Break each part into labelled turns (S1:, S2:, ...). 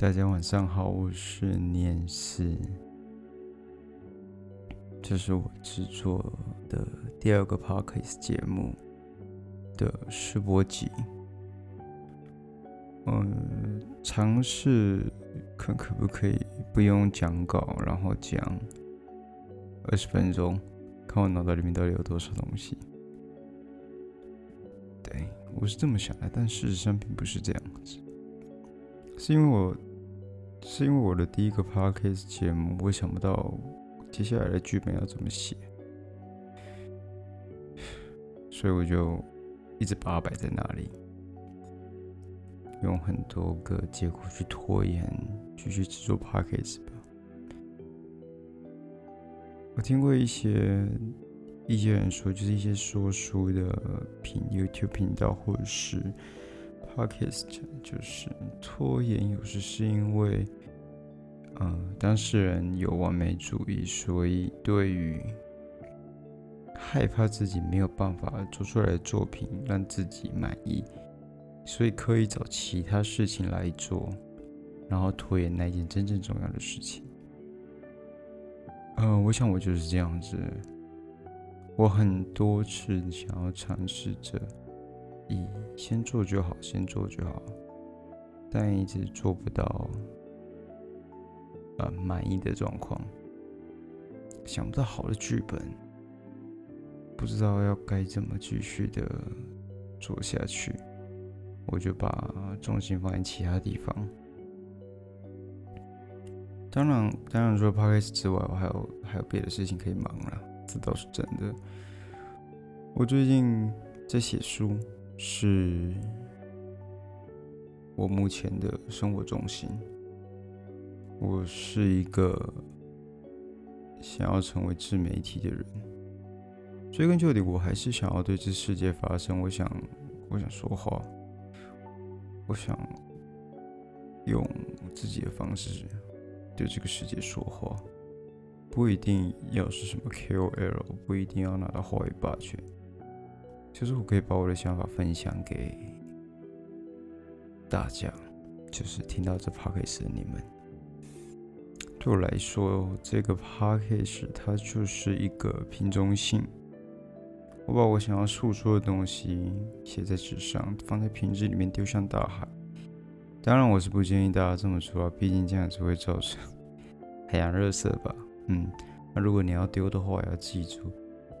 S1: 大家晚上好，我是念思，这是我制作的第二个 podcast 节目的试播集。嗯，尝试看可不可以不用讲稿，然后讲二十分钟，看我脑袋里面到底有多少东西。对我是这么想的，但事实上并不是这样子，是因为我。是因为我的第一个 podcast 节目，我想不到接下来的剧本要怎么写，所以我就一直把它摆在那里，用很多个借口去拖延继续制作 podcast 吧。我听过一些一些人说，就是一些说书的频 YouTube 频道或者是。Podcast 就是拖延，有时是因为，嗯，当事人有完美主义，所以对于害怕自己没有办法做出来的作品让自己满意，所以可以找其他事情来做，然后拖延那件真正重要的事情。嗯，我想我就是这样子，我很多次想要尝试着。以先做就好，先做就好，但一直做不到，呃，满意的状况，想不到好的剧本，不知道要该怎么继续的做下去，我就把重心放在其他地方。当然，当然，除了 podcast 之外，我还有还有别的事情可以忙了，这倒是真的。我最近在写书。是我目前的生活重心。我是一个想要成为自媒体的人。追根究底，我还是想要对这世界发声。我想，我想说话。我想用自己的方式对这个世界说话。不一定要是什么 KOL，不一定要拿到华语霸权。就是我可以把我的想法分享给大家，就是听到这 podcast 的你们。对我来说，这个 podcast 它就是一个瓶中信。我把我想要诉说的东西写在纸上，放在瓶子里面丢向大海。当然，我是不建议大家这么做啊，毕竟这样子会造成海洋热色吧。嗯，那如果你要丢的话，要记住。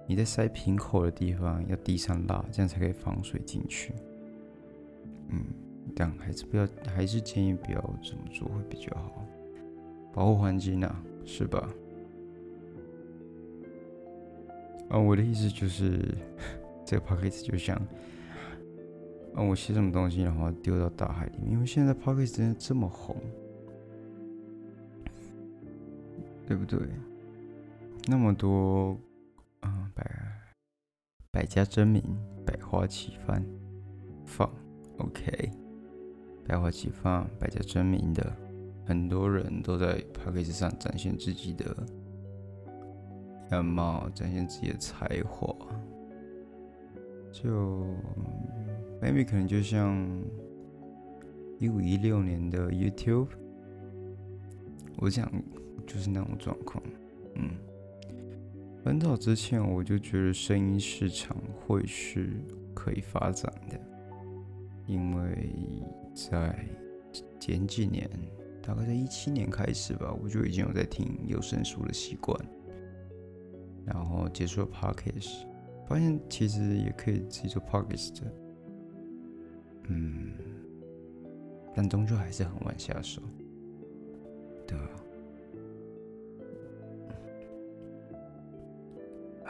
S1: 你在塞瓶口的地方要滴上蜡，这样才可以防水进去。嗯，但还是不要，还是建议不要这么做会比较好，保护环境啊，是吧？啊，我的意思就是，这个 p o c k e t 就像，啊，我写什么东西然后丢到大海里面，因为现在 p o c k e t 真的这么红，对不对？那么多。百家争鸣，百花齐放，放，OK，百花齐放，百家争鸣的，很多人都在 p a c k a g e 上展现自己的样貌，展现自己的才华，就 maybe 可能就像一五一六年的 YouTube，我想就是那种状况，嗯。很早之前我就觉得声音市场会是可以发展的，因为在前几年，大概在一七年开始吧，我就已经有在听有声书的习惯，然后接触了 podcast，发现其实也可以自己做 podcast，嗯，但终究还是很晚下手，对。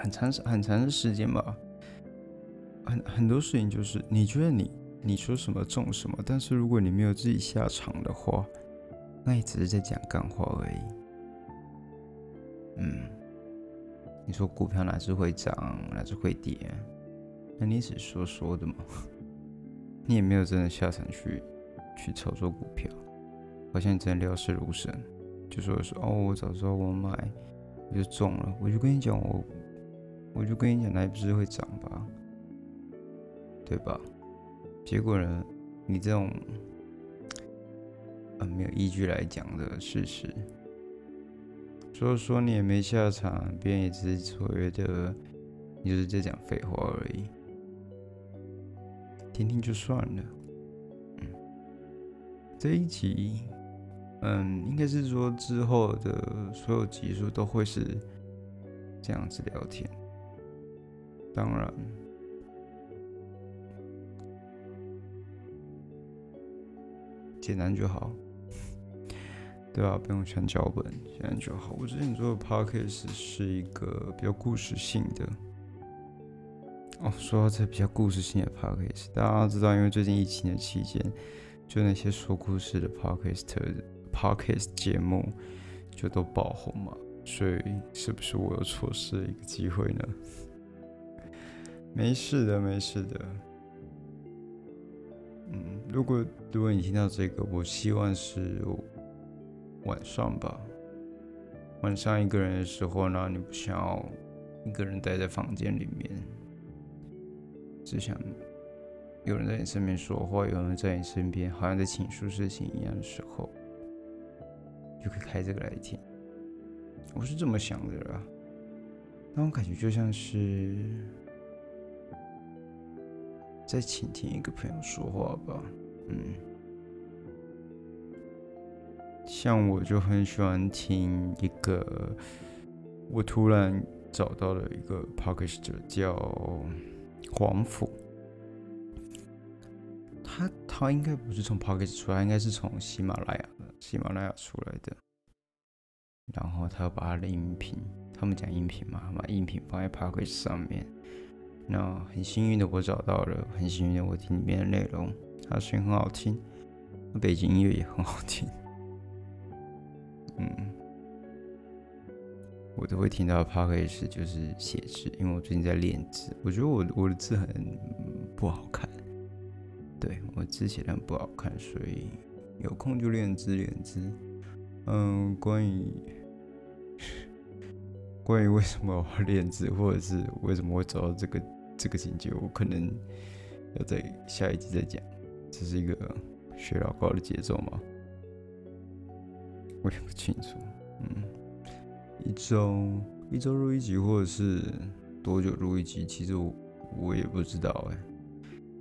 S1: 很长时很长的时间吧，很很多事情就是你觉得你你说什么中什么，但是如果你没有自己下场的话，那也只是在讲干话而已。嗯，你说股票哪只会涨，哪只会跌，那你只是说说的嘛，你也没有真的下场去去操作股票，好像真的料事如神，就说说哦，我早知道我买我就中了，我就跟你讲我。我就跟你讲，那不是会涨吧，对吧？结果呢，你这种，嗯，没有依据来讲的事实。所以说你也没下场，别人也只是所谓的，你就是在讲废话而已，听听就算了。嗯，这一集，嗯，应该是说之后的所有集数都会是这样子聊天。当然，简单就好。对啊，不用全脚本，简单就好。我之前做的 podcast 是一个比较故事性的。哦，说到这比较故事性的 podcast，大家知道，因为最近疫情的期间，就那些说故事的 podcast podcast 节目就都爆红嘛，所以是不是我有错失一个机会呢？没事的，没事的。嗯，如果如果你听到这个，我希望是。晚上吧，晚上一个人的时候呢，你不想要一个人待在房间里面，只想有人在你身边说话，有人在你身边，好像在倾诉事情一样的时候，就可以开这个来听。我是这么想的啊，那种感觉就像是再倾听一个朋友说话吧，嗯。像我就很喜欢听一个，我突然找到了一个 p o d c a s t 叫黄甫，他他应该不是从 p o d c a s t 出来，应该是从喜马拉雅的喜马拉雅出来的。然后他把他的音频，他们讲音频嘛，把音频放在 p o d c a s t 上面。那很幸运的我找到了，很幸运的我听里面的内容，他声音很好听，背景音乐也很好听。嗯，我都会听到 p o d c 就是写字，因为我最近在练字。我觉得我我的字很不好看，对我字写的很不好看，所以有空就练字练字。嗯，关于关于为什么我要练字，或者是为什么会走到这个这个情节，我可能要在下一集再讲。这是一个学老高的节奏吗？我也不清楚，嗯，一周一周录一集，或者是多久录一集，其实我我也不知道哎，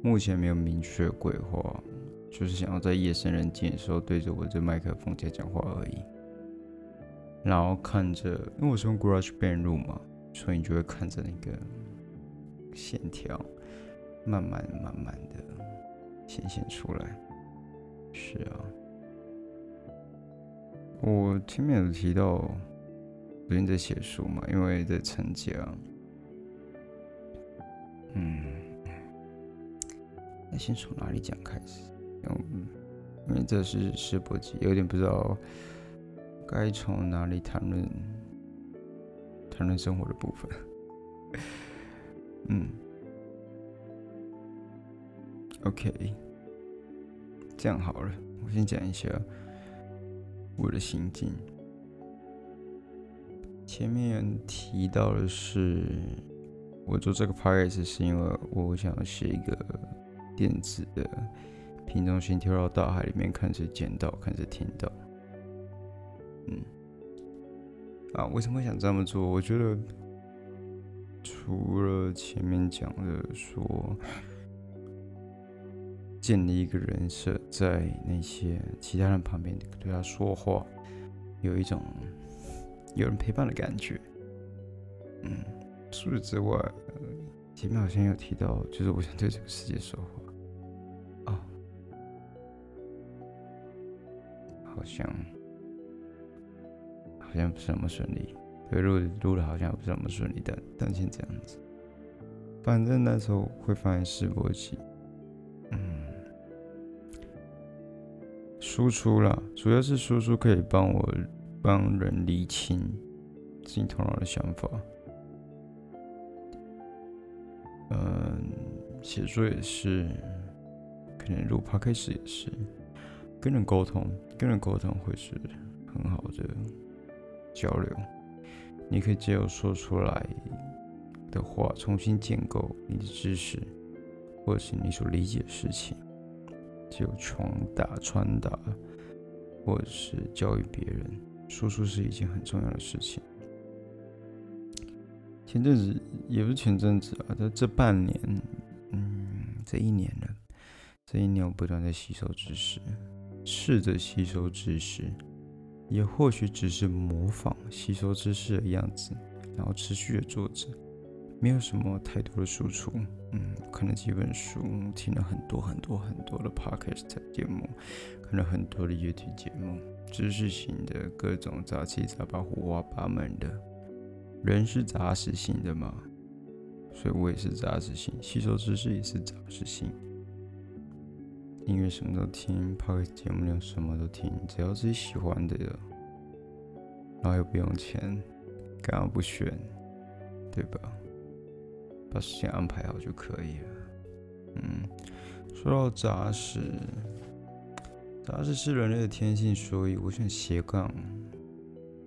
S1: 目前没有明确规划，就是想要在夜深人静的时候对着我这麦克风在讲话而已，然后看着，因为我是用 Garage Band 录嘛，所以你就会看着那个线条慢慢慢慢的显现出来，是啊。我前面有提到，最近在写书嘛，因为在成家。嗯，那先从哪里讲开始？嗯，因为这是试播集，有点不知道该从哪里谈论谈论生活的部分。嗯，OK，这样好了，我先讲一下。我的心境，前面提到的是，我做这个 p o d c a s 是因为我想写一个电子的瓶中心跳到大海里面，看谁捡到，看谁听到。嗯，啊，为什么会想这么做？我觉得除了前面讲的说。建立一个人设，在那些其他人旁边对他说话，有一种有人陪伴的感觉。嗯，除此之外，前面好像有提到，就是我想对这个世界说话。哦，好像好像不是那么顺利，对，录录的好像不是那么顺利的，但先这样子。反正那时候会放在试播期。输出啦，主要是输出可以帮我帮人理清自己头脑的想法。嗯，写作也是，可能录 podcast 也是，跟人沟通，跟人沟通会是很好的交流。你可以借由说出来的话，重新建构你的知识，或是你所理解的事情。就传达传达或者是教育别人，说出是一件很重要的事情。前阵子也不是前阵子啊，在这半年，嗯，这一年了，这一年我不断在吸收知识，试着吸收知识，也或许只是模仿吸收知识的样子，然后持续的做着。没有什么太多的输出，嗯，看了几本书，听了很多很多很多的 podcast 节目，看了很多的 YouTube 节目，知识型的各种杂七杂八、五花八门的。人是杂食性的嘛，所以我也是杂食性，吸收知识也是杂食性。音乐什么都听，podcast 节目里什么都听，只要自己喜欢的，然后又不用钱，干嘛不选？对吧？把时间安排好就可以了。嗯，说到杂食，杂食是人类的天性，所以我选斜杠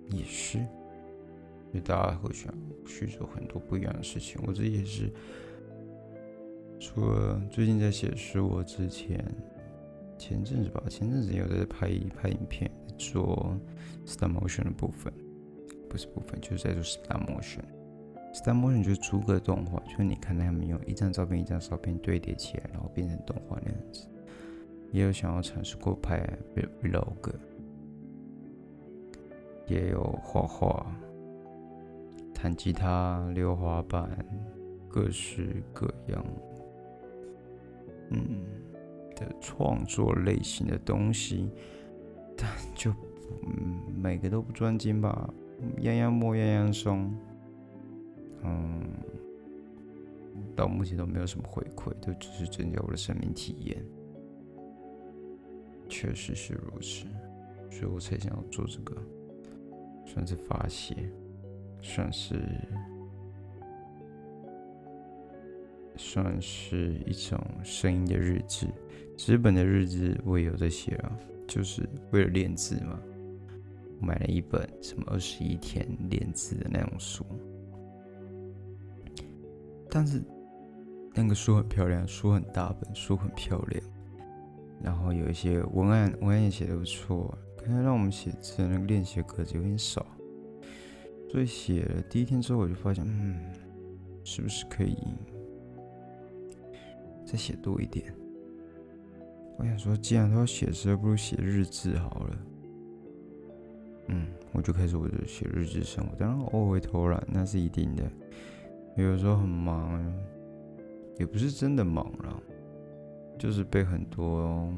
S1: 也是，因为大家会想去做很多不一样的事情。我自己也是，除了最近在写书，我之前前阵子吧，前阵子有在拍拍影片，做 stop motion 的部分，不是部分，就是在做 stop motion。Stop motion 就是逐格动画，就是你看他们用一张照片一张照片堆叠起来，然后变成动画那样子。也有想要尝试过拍 vlog，也有画画、弹吉他、溜滑板，各式各样，嗯的创作类型的东西，但就嗯每个都不专精吧，样样摸样样松。嗯，到目前都没有什么回馈，都只是增加我的生命体验。确实是如此，所以我才想要做这个，算是发泄，算是算是一种声音的日志。纸本的日志我也有在写啊，就是为了练字嘛。我买了一本什么二十一天练字的那种书。但是那个书很漂亮，书很大本，书很漂亮，然后有一些文案，文案也写的不错。可能让我们写字的那个练习格子有点少，所以写了第一天之后，我就发现，嗯，是不是可以再写多一点？我想说，既然都要写字，不如写日志好了。嗯，我就开始我的写日志生活，当然偶尔会偷懒，那是一定的。有时候很忙，也不是真的忙了，就是被很多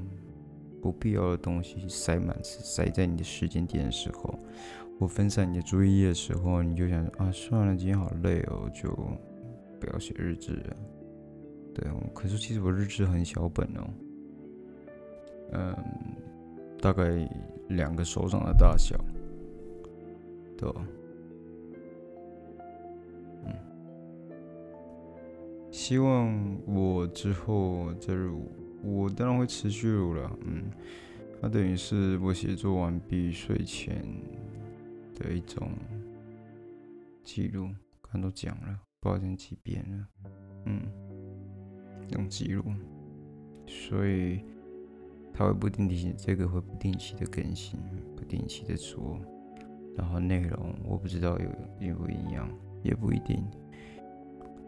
S1: 不必要的东西塞满，塞在你的时间点的时候，或分散你的注意力的时候，你就想啊，算了，今天好累哦，就不要写日志了。对，可是其实我日志很小本哦，嗯，大概两个手掌的大小，对吧？嗯。希望我之后再录，我当然会持续录了。嗯，它等于是我写作完毕睡前的一种记录，刚都讲了，不知道讲几遍了。嗯，种记录，所以它会不定期，这个会不定期的更新，不定期的做，然后内容我不知道有有不一样，也不一定。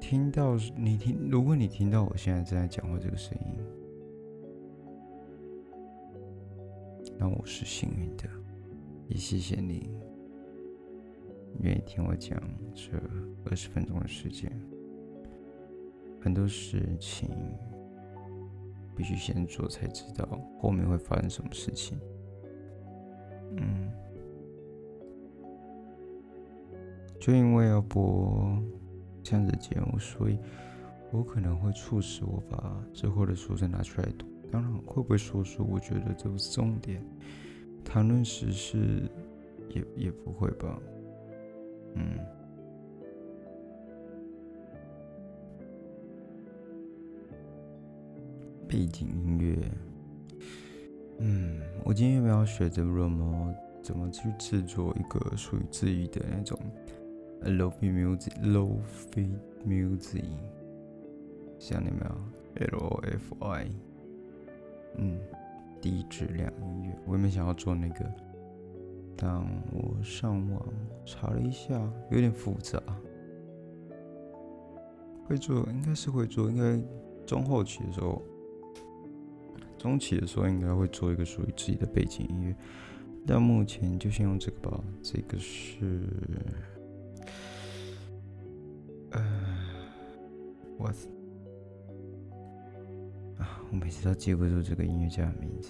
S1: 听到你听，如果你听到我现在正在讲话这个声音，那我是幸运的，也谢谢你愿意听我讲这二十分钟的时间。很多事情必须先做才知道后面会发生什么事情。嗯，就因为要播。这样子节目，所以我可能会促使我把之后的书再拿出来读。当然，会不会说书，我觉得这不是重点。谈论时事，也也不会吧。嗯。背景音乐。嗯，我今天有没有学着怎么怎么去制作一个属于自己的那种？Lofi music，Lofi music，想到没有？L O F I，嗯，低质量音乐，我也没想要做那个，但我上网查了一下，有点复杂。会做应该是会做，应该中后期的时候，中期的时候应该会做一个属于自己的背景音乐。但目前就先用这个吧，这个是，呃，我啊，我每次都记不住这个音乐家的名字。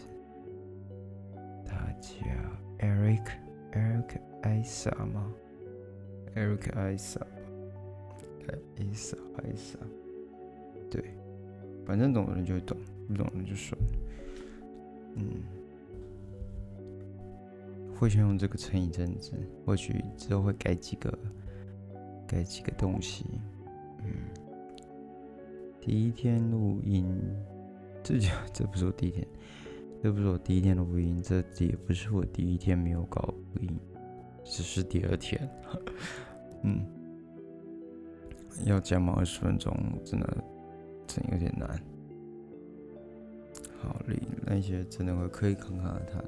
S1: 他叫 Eric，Eric Isa 吗？Eric Isa。艾莎，艾莎，对，反正懂的人就会懂，不懂的人就算了。嗯，会先用这个撑一阵子，或许之后会改几个，改几个东西。嗯，第一天录音，这就这不是我第一天，这不是我第一天录音，这也不是我第一天没有搞录音，只是第二天。嗯。要讲满二十分钟，真的真有点难。好嘞，那些真的会可以侃侃而谈，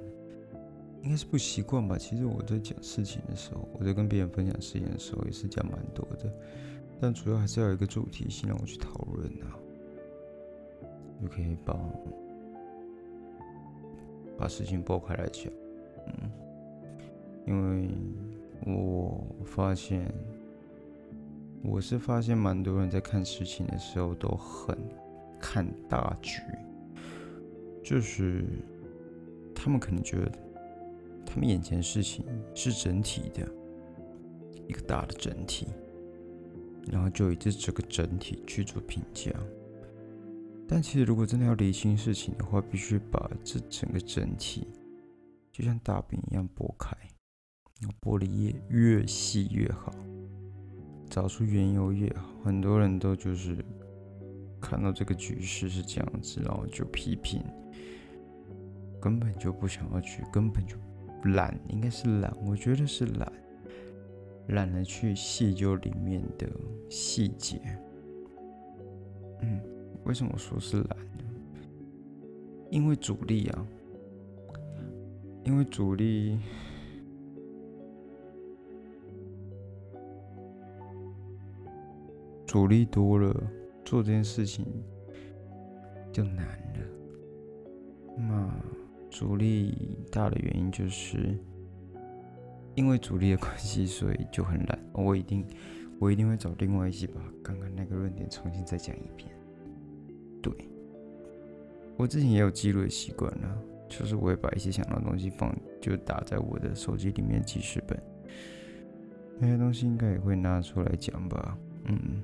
S1: 应该是不习惯吧？其实我在讲事情的时候，我在跟别人分享事情的时候，也是讲蛮多的，但主要还是要有一个主题性让我去讨论啊，就可以把把事情剥开来讲。嗯，因为我发现。我是发现蛮多人在看事情的时候都很看大局，就是他们可能觉得他们眼前事情是整体的一个大的整体，然后就以这这个整体去做评价。但其实如果真的要理清事情的话，必须把这整个整体就像大饼一样剥开，然后剥的越越细越好。找出缘由也好，很多人都就是看到这个局势是这样子，然后就批评，根本就不想要去，根本就懒，应该是懒，我觉得是懒，懒得去细究里面的细节。嗯，为什么说是懒呢？因为主力啊，因为主力。阻力多了，做这件事情就难了。那阻力大的原因就是，因为阻力的关系，所以就很懒。我一定，我一定会找另外一集把刚刚那个论点重新再讲一遍。对，我之前也有记录的习惯了，就是我会把一些想到的东西放，就打在我的手机里面记事本。那些东西应该也会拿出来讲吧？嗯。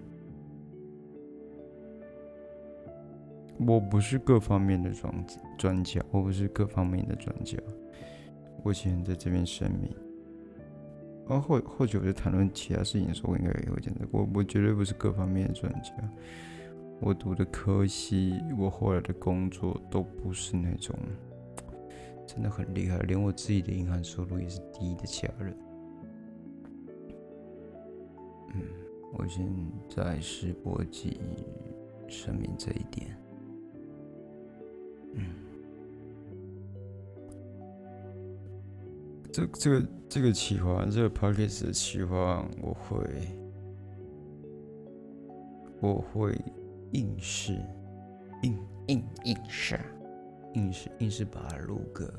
S1: 我不是各方面的专专家，我不是各方面的专家。我先在这边声明。然后或许我在谈论其他事情的时候，我应该也会讲的。我我绝对不是各方面的专家。我读的科系，我后来的工作都不是那种真的很厉害，连我自己的银行收入也是低的家人。嗯，我现在是国际声明这一点。这这个这个企划，这个 p o c k e t 的企划，我会我会硬是硬硬硬是硬是硬是把它录个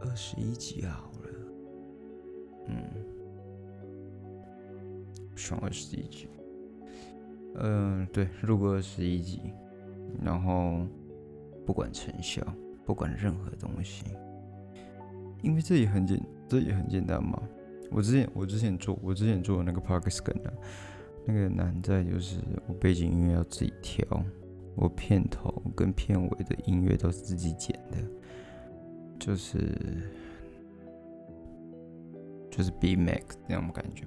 S1: 二十一集好了，嗯，选二十一集，嗯，对，录个二十一集，然后。不管成效，不管任何东西，因为这也很简，这也很简单嘛。我之前我之前做我之前做的那个 Parkes 跟啊，那个难在就是我背景音乐要自己调，我片头跟片尾的音乐都是自己剪的，就是就是 B Max 那种感觉。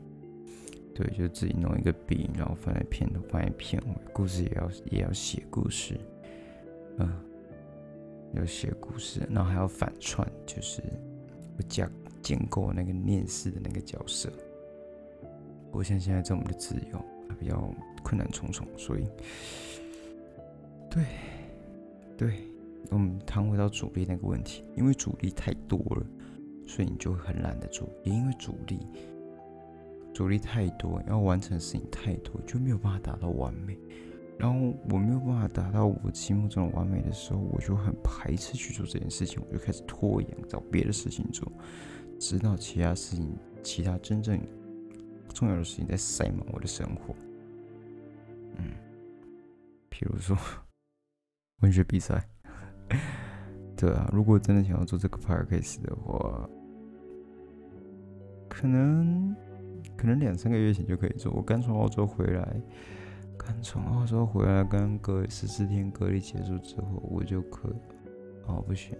S1: 对，就自己弄一个 B，然后放在片头，放在片尾，故事也要也要写故事，嗯。要写故事，然后还要反串，就是加建构那个念诗的那个角色。不像现在这么的自由，比较困难重重，所以，对，对，我们谈回到主力那个问题，因为主力太多了，所以你就很懒得做。也因为主力，主力太多，要完成的事情太多，就没有办法达到完美。然后我没有办法达到我心目中的完美的时候，我就很排斥去做这件事情，我就开始拖延，找别的事情做，直到其他事情、其他真正重要的事情在塞满我的生活。嗯，比如说 文学比赛。对啊，如果真的想要做这个 podcast 的话，可能可能两三个月前就可以做。我刚从澳洲回来。刚从澳洲回来，刚隔十四天隔离结束之后，我就可以哦不行，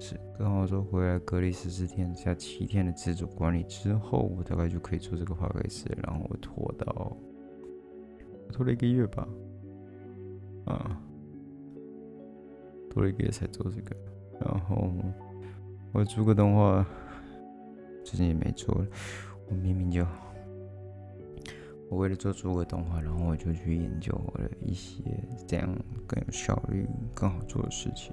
S1: 是刚澳洲回来隔离十四天加七天的自主管理之后，我大概就可以做这个 p o d c 然后我拖到拖了一个月吧，啊，拖了一个月才做这个，然后我做个动画，最近也没做了，我明明就。我为了做诸葛动画，然后我就去研究我的一些这样更有效率、更好做的事情。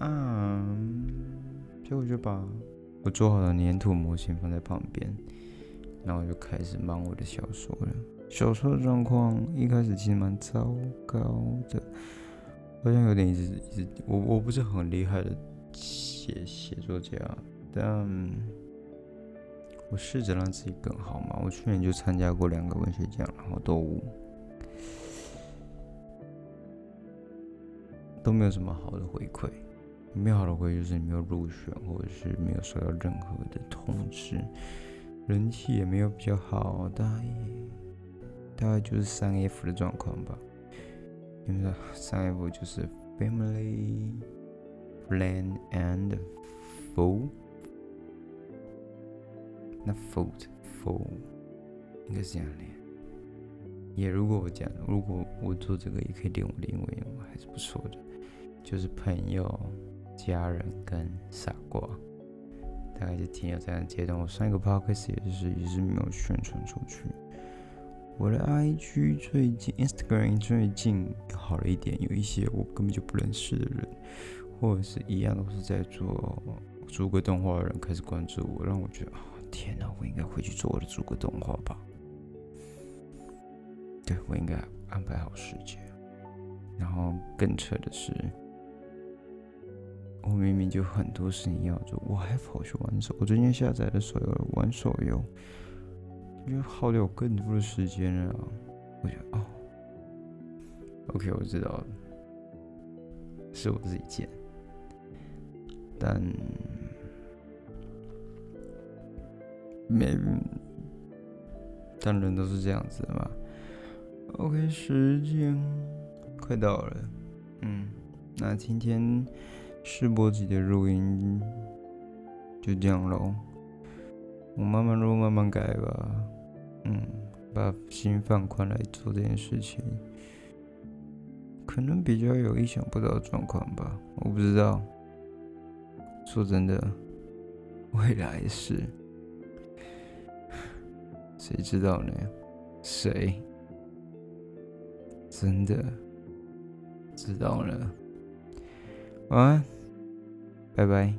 S1: 嗯，结果就把我做好的粘土模型放在旁边，然后我就开始忙我的小说了。小说的状况一开始其实蛮糟糕的，好像有点一直一直，我我不是很厉害的写写作家，但。我试着让自己更好嘛。我去年就参加过两个文学奖，然后都都没有什么好的回馈。没有好的回馈就是你没有入选，或者是没有收到任何的通知，人气也没有比较好，大概大概就是三 F 的状况吧。因为三 F 就是 Family、Friend and Foe。那 food，food 应该是这样练。也如果我讲，如果我做这个也可以练我的英文，还是不错的。就是朋友、家人跟傻瓜，大概就停留这样的阶段。我上一个 podcast 也是也是没有宣传出去。我的 IG 最近，Instagram 最近好了一点，有一些我根本就不认识的人，或者是一样都是在做做个动画的人开始关注我，让我觉得。天哪，我应该回去做我的诸葛动画吧？对，我应该安排好时间。然后更扯的是，我明明就很多事情要做，我还跑去玩手。我最近下载的手游玩手游，就耗掉更多的时间了。我觉得哦，OK，我知道了，是我自己贱，但。没，但人都是这样子的嘛。OK，时间快到了，嗯，那今天试播集的录音就这样喽。我慢慢录，慢慢改吧。嗯，把心放宽来做这件事情，可能比较有意想不到的状况吧。我不知道，说真的，未来是。谁知道呢？谁真的知道了？晚安，拜拜。